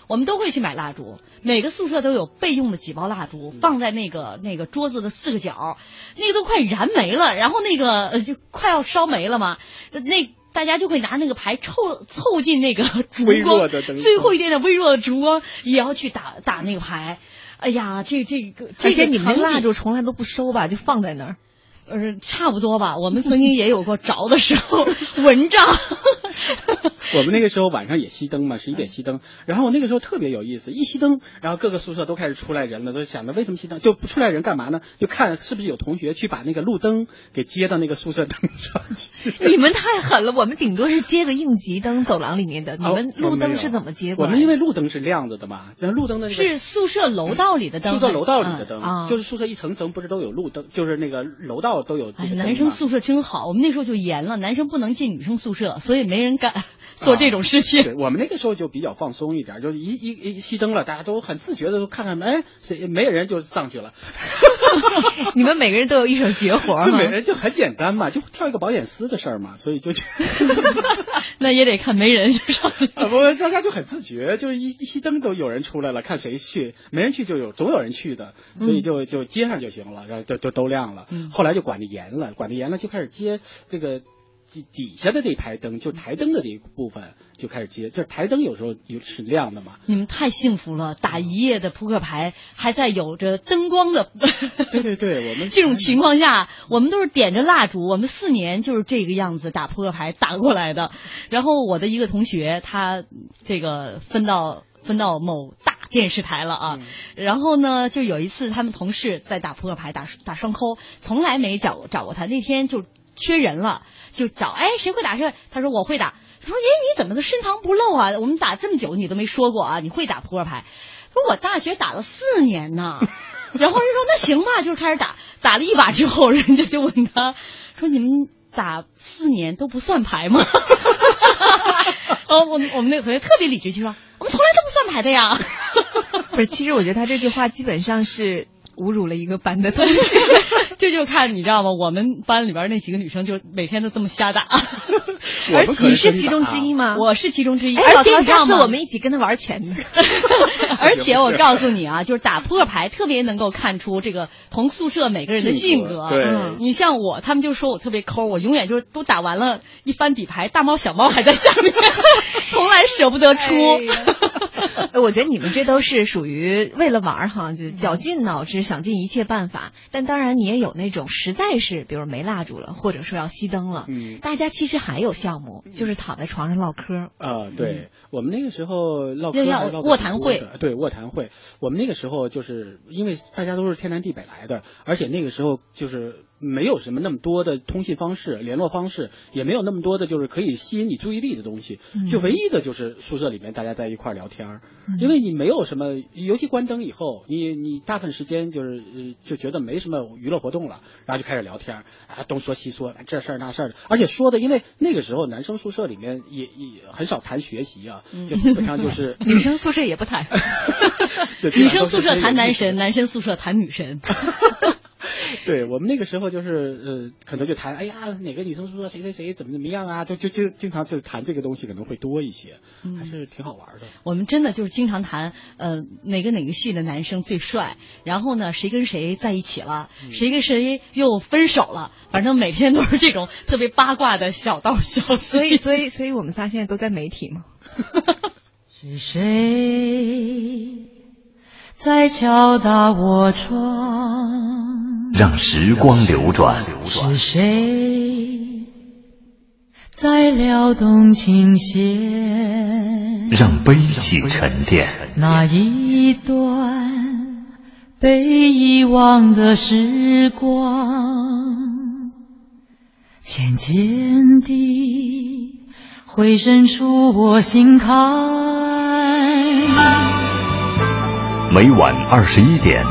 我们都会去买蜡烛，每个宿舍都有备用的几包蜡烛，放在那个那个桌子的四个角，那个都快燃没了，然后那个就快要烧没了嘛，那大家就会拿那个牌凑凑近那个烛光，最后一点点微弱的烛光，也要去打打那个牌。哎呀，这这个这些你们的蜡烛从来都不收吧，就放在那儿。呃，差不多吧。我们曾经也有过着的时候，蚊帐。我们那个时候晚上也熄灯嘛，十一点熄灯。然后我那个时候特别有意思，一熄灯，然后各个宿舍都开始出来人了，都想着为什么熄灯？就不出来人干嘛呢？就看是不是有同学去把那个路灯给接到那个宿舍灯上去。你们太狠了，我们顶多是接个应急灯，走廊里面的。你们路灯是怎么接？我们因为路灯是亮着的嘛，那路灯的是宿舍楼道里的灯。宿舍楼道里的灯，就是宿舍一层层不是都有路灯，就是那个楼道。都有。哎，男生宿舍真好，我们那时候就严了，男生不能进女生宿舍，所以没人敢做这种事情。我们那个时候就比较放松一点，就是一一一熄灯了，大家都很自觉的都看看，哎，谁没有人就上去了。你们每个人都有一手绝活，就每人就很简单嘛，就跳一个保险丝的事儿嘛，所以就 那也得看没人就上。不，大家就很自觉，就是一一熄灯都有人出来了，看谁去，没人去就有总有人去的，所以就就接上就行了，然后就就都亮了。后来就管的严了，管的严了就开始接这个底底下的这排灯，就台灯的这一部分就开始接。这台灯有时候有是亮的嘛。你们太幸福了，打一夜的扑克牌还在有着灯光的。对对对，我们 这种情况下，我们都是点着蜡烛，我们四年就是这个样子打扑克牌打过来的。然后我的一个同学，他这个分到分到某大。电视台了啊，然后呢，就有一次他们同事在打扑克牌，打打双抠，从来没找找过他。那天就缺人了，就找哎谁会打这？他说我会打。说哎你怎么都深藏不露啊？我们打这么久你都没说过啊？你会打扑克牌？说我大学打了四年呢。然后人说那行吧，就开始打。打了一把之后，人家就问他说你们打四年都不算牌吗？哦，我我们那个同学特别理直气壮，我们从来都不算牌的呀。不是，其实我觉得他这句话基本上是侮辱了一个班的同学。这就看你知道吗？我们班里边那几个女生就每天都这么瞎打。而你是其中之一吗？我是其中之一。而且下次我们一起跟他玩钱的。而且我告诉你啊，就是打扑克牌特别能够看出这个同宿舍每个人的性格。对，你像我，他们就说我特别抠，我永远就是都打完了一翻底牌，大猫小猫还在下面，从来舍不得出。我觉得你们这都是属于为了玩哈，就绞尽脑汁，想尽一切办法。但当然，你也有那种实在是，比如没蜡烛了，或者说要熄灯了。嗯，大家其实还有就是躺在床上唠嗑。啊，对，我们那个时候唠嗑要卧谈会，对卧谈会。我们那个时候就是因为大家都是天南地北来的，而且那个时候就是。没有什么那么多的通信方式、联络方式，也没有那么多的就是可以吸引你注意力的东西。就唯一的就是宿舍里面大家在一块聊天儿，因为你没有什么，尤其关灯以后，你你大部分时间就是就觉得没什么娱乐活动了，然后就开始聊天儿。啊，东说西说，这事儿那事儿的，而且说的，因为那个时候男生宿舍里面也也很少谈学习啊，就基本上就是 女生宿舍也不谈，女生宿舍谈男神，男生宿舍谈女神。对我们那个时候就是呃，可能就谈，哎呀，哪个女生说谁谁谁怎么怎么样啊，就就就经常就谈这个东西，可能会多一些，还是挺好玩的。我们真的就是经常谈，呃，哪个哪个系的男生最帅，然后呢，谁跟谁在一起了，谁跟谁又分手了，反正每天都是这种特别八卦的小道 消息。所以，所以，所以我们仨现在都在媒体吗？是谁？在敲打我窗，让时光流转。是谁在撩动琴弦？让悲喜沉淀。那一段被遗忘的时光，渐渐地回渗出我心坎。每晚二十一点，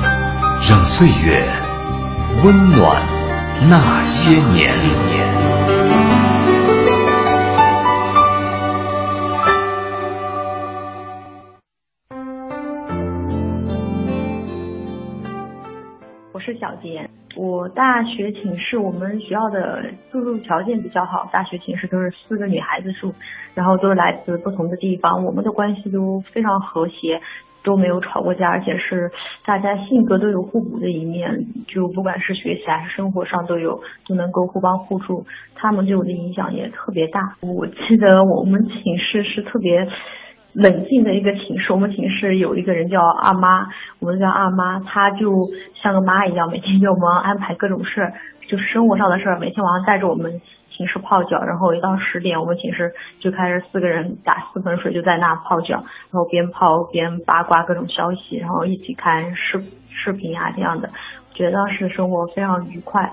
让岁月温暖那些年。我是小杰，我大学寝室我们学校的住宿条件比较好，大学寝室都是四个女孩子住，然后都是来自不同的地方，我们的关系都非常和谐。都没有吵过架，而且是大家性格都有互补的一面，就不管是学习还是生活上都有都能够互帮互助，他们对我的影响也特别大。我记得我们寝室是特别冷静的一个寝室，我们寝室有一个人叫二妈，我们叫二妈，她就像个妈一样，每天给我们安排各种事儿，就是生活上的事儿，每天晚上带着我们。寝室泡脚，然后一到十点，我们寝室就开始四个人打四盆水，就在那泡脚，然后边泡边八卦各种消息，然后一起看视视频啊这样的，觉得当时生活非常愉快。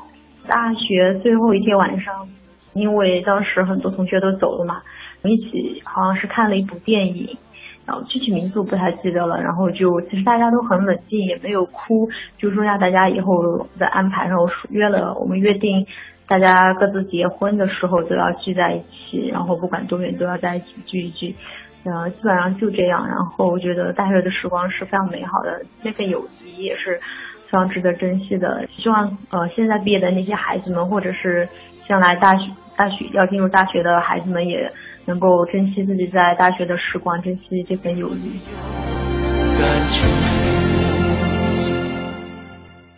大学最后一天晚上，因为当时很多同学都走了嘛，我们一起好像是看了一部电影，然后具体名字不太记得了，然后就其实大家都很冷静，也没有哭，就说让大家以后再安排，然后约了我们约定。大家各自结婚的时候都要聚在一起，然后不管多远都要在一起聚一聚，呃，基本上就这样。然后我觉得大学的时光是非常美好的，那份友谊也是非常值得珍惜的。希望呃现在毕业的那些孩子们，或者是将来大学大学要进入大学的孩子们，也能够珍惜自己在大学的时光，珍惜这份友谊。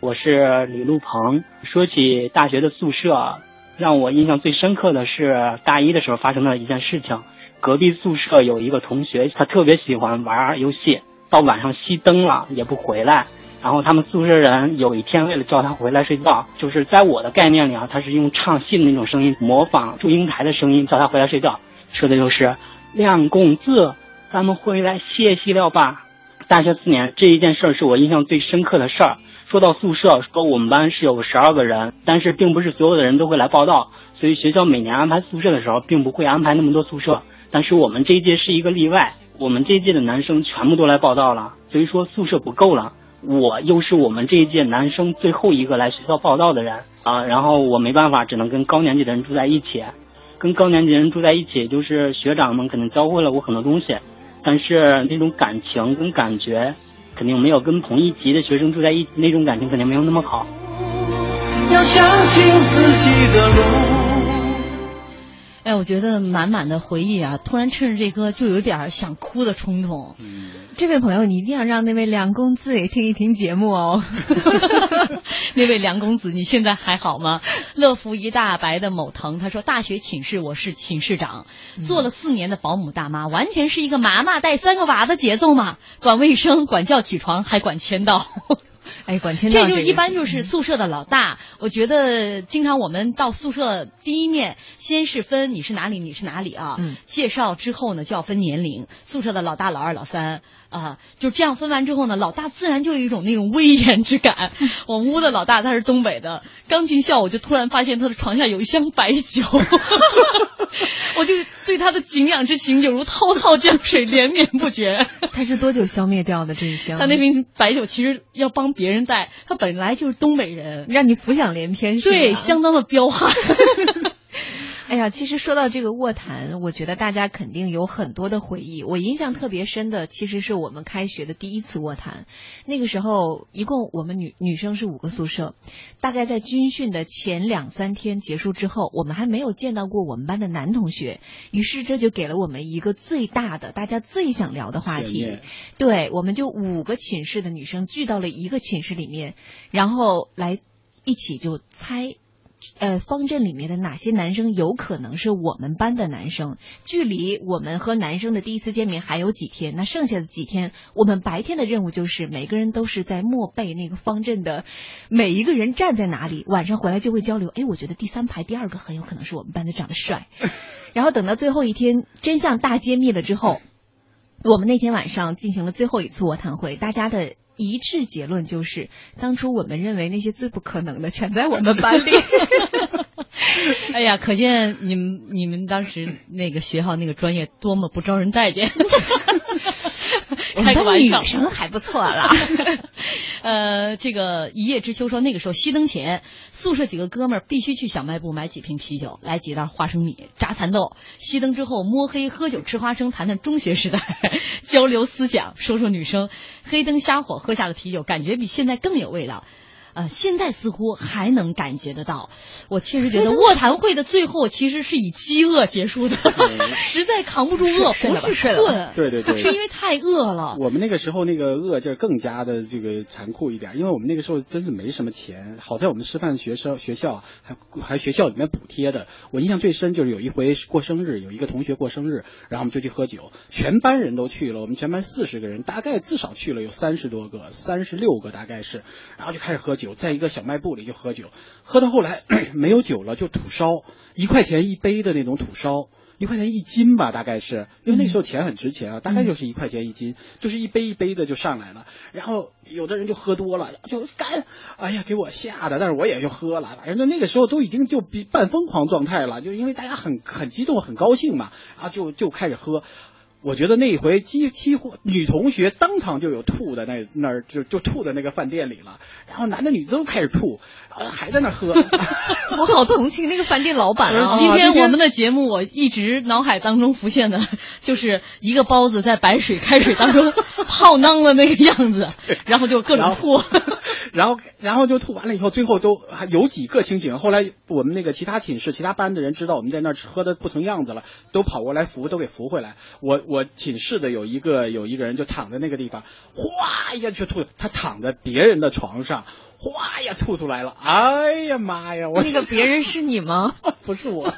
我是李路鹏。说起大学的宿舍，让我印象最深刻的是大一的时候发生的一件事情。隔壁宿舍有一个同学，他特别喜欢玩游戏，到晚上熄灯了也不回来。然后他们宿舍人有一天为了叫他回来睡觉，就是在我的概念里啊，他是用唱戏的那种声音模仿祝英台的声音叫他回来睡觉，说的就是亮公子，咱们回来歇息了吧。大学四年这一件事是我印象最深刻的事儿。说到宿舍，说我们班是有十二个人，但是并不是所有的人都会来报道，所以学校每年安排宿舍的时候，并不会安排那么多宿舍。但是我们这一届是一个例外，我们这一届的男生全部都来报道了，所以说宿舍不够了。我又是我们这一届男生最后一个来学校报道的人啊，然后我没办法，只能跟高年级的人住在一起。跟高年级的人住在一起，就是学长们可能教会了我很多东西，但是那种感情跟感觉。肯定没有跟同一级的学生住在一起，那种感情肯定没有那么好。要相信自己的路哎，我觉得满满的回忆啊，突然趁着这歌就有点想哭的冲动。嗯，这位朋友，你一定要让那位梁公子也听一听节目哦。那位梁公子，你现在还好吗？乐福一大白的某腾他说，大学寝室我是寝室长，做了四年的保姆大妈，完全是一个妈妈带三个娃的节奏嘛，管卫生、管叫起床，还管签到。哎，管签到这就一般就是宿舍的老大。我觉得经常我们到宿舍第一面，先是分你是哪里，你是哪里啊？嗯。介绍之后呢，就要分年龄，宿舍的老大、老二、老三啊，就这样分完之后呢，老大自然就有一种那种威严之感。我们屋的老大他是东北的，刚进校我就突然发现他的床下有一箱白酒，我就对他的敬仰之情犹如滔滔江水连绵不绝。他是多久消灭掉的这一箱？他那瓶白酒其实要帮别人带，他本来就是东北人，让你浮想联翩，对，相当的彪悍。哎呀，其实说到这个卧谈，我觉得大家肯定有很多的回忆。我印象特别深的，其实是我们开学的第一次卧谈。那个时候，一共我们女女生是五个宿舍，大概在军训的前两三天结束之后，我们还没有见到过我们班的男同学，于是这就给了我们一个最大的、大家最想聊的话题。对，我们就五个寝室的女生聚到了一个寝室里面，然后来一起就猜。呃，方阵里面的哪些男生有可能是我们班的男生？距离我们和男生的第一次见面还有几天？那剩下的几天，我们白天的任务就是每个人都是在默背那个方阵的每一个人站在哪里。晚上回来就会交流。哎，我觉得第三排第二个很有可能是我们班的，长得帅。然后等到最后一天真相大揭秘了之后，我们那天晚上进行了最后一次卧谈会，大家的。一致结论就是，当初我们认为那些最不可能的，全在我们班里。哎呀，可见你们你们当时那个学校那个专业多么不招人待见。开个玩笑，女生还不错啦。呃，这个一叶知秋说，那个时候熄灯前，宿舍几个哥们儿必须去小卖部买几瓶啤酒，来几袋花生米，炸蚕豆。熄灯之后摸黑喝酒吃花生，谈谈中学时代，交流思想，说说女生。黑灯瞎火喝下了啤酒，感觉比现在更有味道。呃，现在似乎还能感觉得到。我确实觉得卧谈会的最后其实是以饥饿结束的，实在扛不住饿，不是困，对对对，是因为太饿了。我们那个时候那个饿劲儿更加的这个残酷一点，因为我们那个时候真是没什么钱。好在我们师范学生学校还还学校里面补贴的。我印象最深就是有一回过生日，有一个同学过生日，然后我们就去喝酒，全班人都去了，我们全班四十个人，大概至少去了有三十多个，三十六个大概是，然后就开始喝酒。在一个小卖部里就喝酒，喝到后来 没有酒了就土烧，一块钱一杯的那种土烧，一块钱一斤吧，大概是因为那时候钱很值钱啊，大概就是一块钱一斤，就是一杯一杯的就上来了。然后有的人就喝多了，就干，哎呀给我吓的，但是我也就喝了，反正就那个时候都已经就半疯狂状态了，就因为大家很很激动很高兴嘛，然后就就开始喝。我觉得那一回几几乎女同学当场就有吐的那那就就吐在那个饭店里了，然后男的女的都开始吐，还在那喝。我好同情那个饭店老板啊！今天我们的节目，我一直脑海当中浮现的 就是一个包子在白水开水当中泡囊了那个样子，然后就各种吐。然后，然后就吐完了以后，最后都还有几个清醒。后来我们那个其他寝室、其他班的人知道我们在那儿喝的不成样子了，都跑过来扶，都给扶回来。我我寝室的有一个有一个人就躺在那个地方，哗一下就吐，他躺在别人的床上。哗呀，吐出来了！哎呀妈呀，我那个别人是你吗？不是我，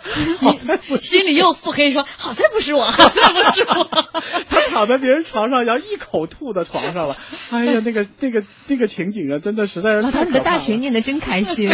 心里又腹黑，说好在不是我，好在不是我。他躺在别人床上，然后一口吐到床上了。哎呀，那个那个那个情景啊，真的实在是。老陶，你的大学念的真开心。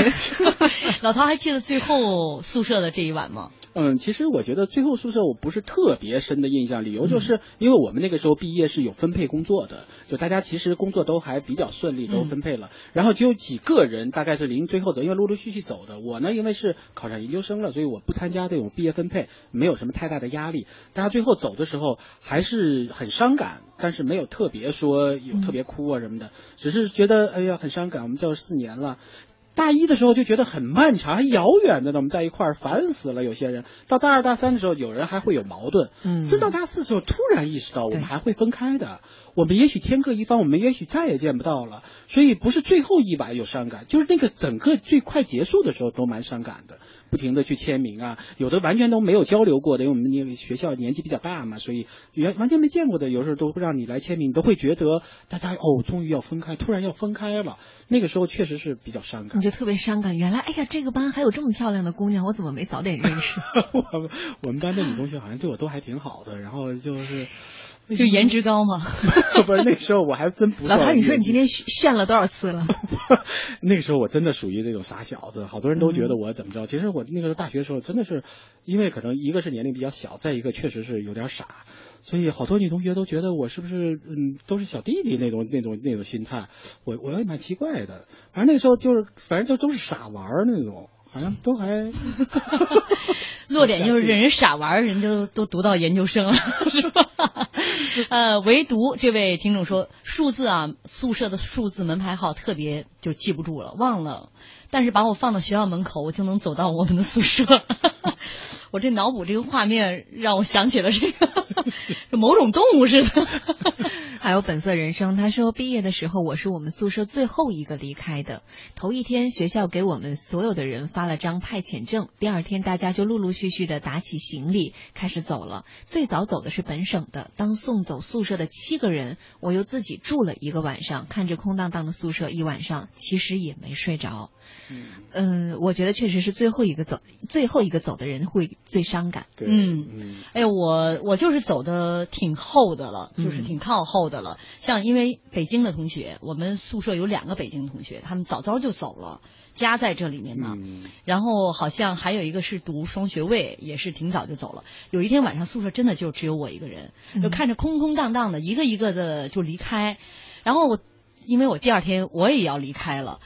老陶还记得最后宿舍的这一晚吗？嗯，其实我觉得最后宿舍我不是特别深的印象，理由就是因为我们那个时候毕业是有分配工作的，就大家其实工作都还比较顺利，都分配了，然后只有。几个人大概是临最后的，因为陆陆续续走的。我呢，因为是考上研究生了，所以我不参加这种毕业分配，没有什么太大的压力。大家最后走的时候还是很伤感，但是没有特别说有特别哭啊什么的，只是觉得哎呀很伤感。我们教四年了。大一的时候就觉得很漫长、还遥远的呢，我们在一块儿烦死了。有些人到大二、大三的时候，有人还会有矛盾。嗯，真到大四的时候，突然意识到我们还会分开的。我们也许天各一方，我们也许再也见不到了。所以不是最后一晚有伤感，就是那个整个最快结束的时候都蛮伤感的。不停的去签名啊，有的完全都没有交流过的，因为我们那个学校年纪比较大嘛，所以原完全没见过的，有时候都会让你来签名，你都会觉得大家哦，终于要分开，突然要分开了，那个时候确实是比较伤感。你就特别伤感，原来哎呀，这个班还有这么漂亮的姑娘，我怎么没早点认识？我 我们班的女同学好像对我都还挺好的，然后就是。就颜值高吗？不是那时候我还真不。老谭，你说你今天炫了多少次了？那个时候我真的属于那种傻小子，好多人都觉得我怎么着。其实我那个时候大学时候真的是，因为可能一个是年龄比较小，再一个确实是有点傻，所以好多女同学都觉得我是不是嗯都是小弟弟那种那种那种心态。我我也蛮奇怪的，反正那时候就是反正就都是傻玩那种。好像都还，落点就是人傻玩，人就都读到研究生了，是吧？呃，唯独这位听众说数字啊，宿舍的数字门牌号特别就记不住了，忘了。但是把我放到学校门口，我就能走到我们的宿舍。我这脑补这个画面，让我想起了这个 某种动物似的。还有本色人生，他说毕业的时候我是我们宿舍最后一个离开的。头一天学校给我们所有的人发了张派遣证，第二天大家就陆陆续续的打起行李开始走了。最早走的是本省的，当送走宿舍的七个人，我又自己住了一个晚上，看着空荡荡的宿舍一晚上，其实也没睡着。嗯，我觉得确实是最后一个走，最后一个走的人会最伤感。嗯，哎呀，我我就是走的挺后的了，就是挺靠后的了。像因为北京的同学，我们宿舍有两个北京同学，他们早早就走了，家在这里面嘛。然后好像还有一个是读双学位，也是挺早就走了。有一天晚上宿舍真的就只有我一个人，就看着空空荡荡的，一个一个的就离开。然后我因为我第二天我也要离开了。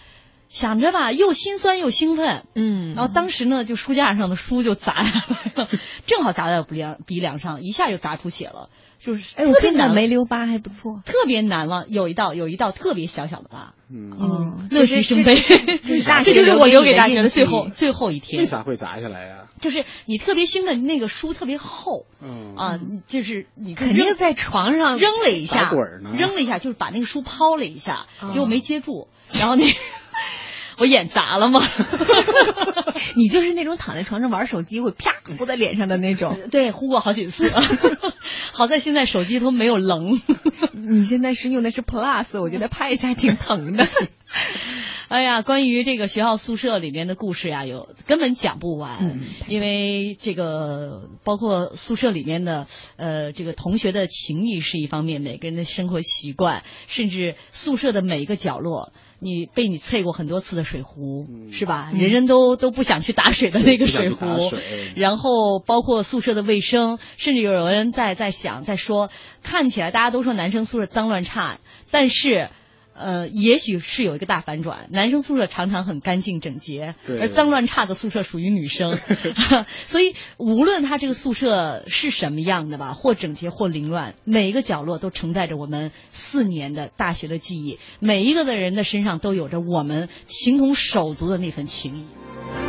想着吧，又心酸又兴奋，嗯，然后当时呢，就书架上的书就砸下来了，正好砸在鼻梁鼻梁上，一下就砸出血了，就是哎特别难，没留疤还不错，特别难忘，有一道有一道特别小小的疤，嗯，乐极生悲，这 是大学，就是我留给大学的最后最后一天。为啥会砸下来呀？就是你特别兴奋，那个书特别厚，嗯。啊，就是你肯定在床上扔了一下，滚扔了一下，就是把那个书抛了一下，结果没接住，然后那。我演砸了吗？你就是那种躺在床上玩手机会啪呼在脸上的那种。对，呼过好几次。好在现在手机都没有棱。你现在是用的是 Plus，我觉得拍一下挺疼的。哎呀，关于这个学校宿舍里面的故事呀，有根本讲不完，因为这个包括宿舍里面的呃这个同学的情谊是一方面，每个人的生活习惯，甚至宿舍的每一个角落，你被你啐过很多次的水壶，是吧？人人都都不想去打水的那个水壶，然后包括宿舍的卫生，甚至有人在在想在说，看起来大家都说男生宿舍脏乱差，但是。呃，也许是有一个大反转，男生宿舍常常很干净整洁，而脏乱差的宿舍属于女生，所以无论他这个宿舍是什么样的吧，或整洁或凌乱，每一个角落都承载着我们四年的大学的记忆，每一个的人的身上都有着我们情同手足的那份情谊。